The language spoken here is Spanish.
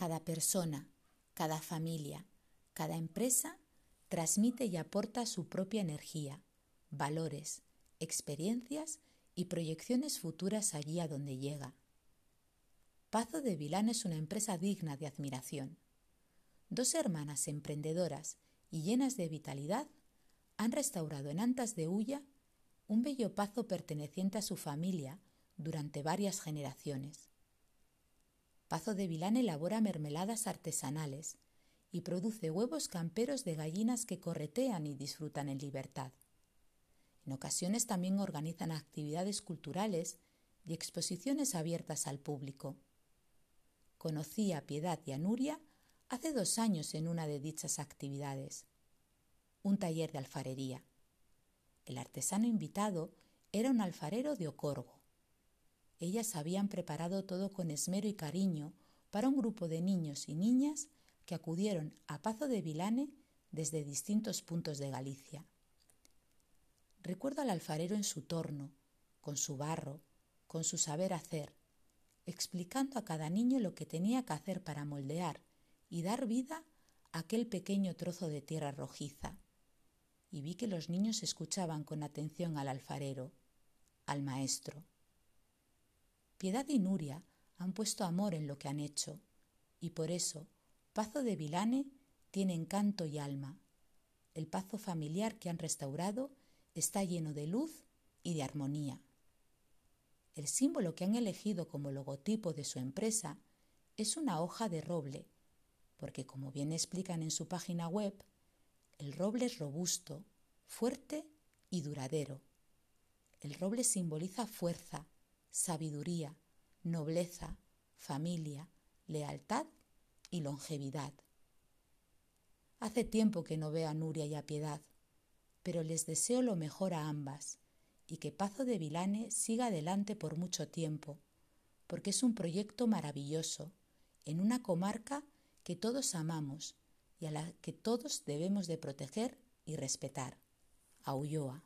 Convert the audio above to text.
Cada persona, cada familia, cada empresa transmite y aporta su propia energía, valores, experiencias y proyecciones futuras allí a donde llega. Pazo de Vilán es una empresa digna de admiración. Dos hermanas emprendedoras y llenas de vitalidad han restaurado en Antas de Ulla un bello pazo perteneciente a su familia durante varias generaciones. Pazo de Vilán elabora mermeladas artesanales y produce huevos camperos de gallinas que corretean y disfrutan en libertad. En ocasiones también organizan actividades culturales y exposiciones abiertas al público. Conocí a Piedad y a Nuria hace dos años en una de dichas actividades un taller de alfarería. El artesano invitado era un alfarero de Ocorgo. Ellas habían preparado todo con esmero y cariño para un grupo de niños y niñas que acudieron a Pazo de Vilane desde distintos puntos de Galicia. Recuerdo al alfarero en su torno, con su barro, con su saber hacer, explicando a cada niño lo que tenía que hacer para moldear y dar vida a aquel pequeño trozo de tierra rojiza y vi que los niños escuchaban con atención al alfarero, al maestro. Piedad y Nuria han puesto amor en lo que han hecho, y por eso Pazo de Vilane tiene encanto y alma. El pazo familiar que han restaurado está lleno de luz y de armonía. El símbolo que han elegido como logotipo de su empresa es una hoja de roble, porque como bien explican en su página web, el roble es robusto, fuerte y duradero. El roble simboliza fuerza, sabiduría, nobleza, familia, lealtad y longevidad. Hace tiempo que no veo a Nuria y a Piedad, pero les deseo lo mejor a ambas y que Pazo de Vilane siga adelante por mucho tiempo, porque es un proyecto maravilloso en una comarca que todos amamos y a la que todos debemos de proteger y respetar. A Ulloa.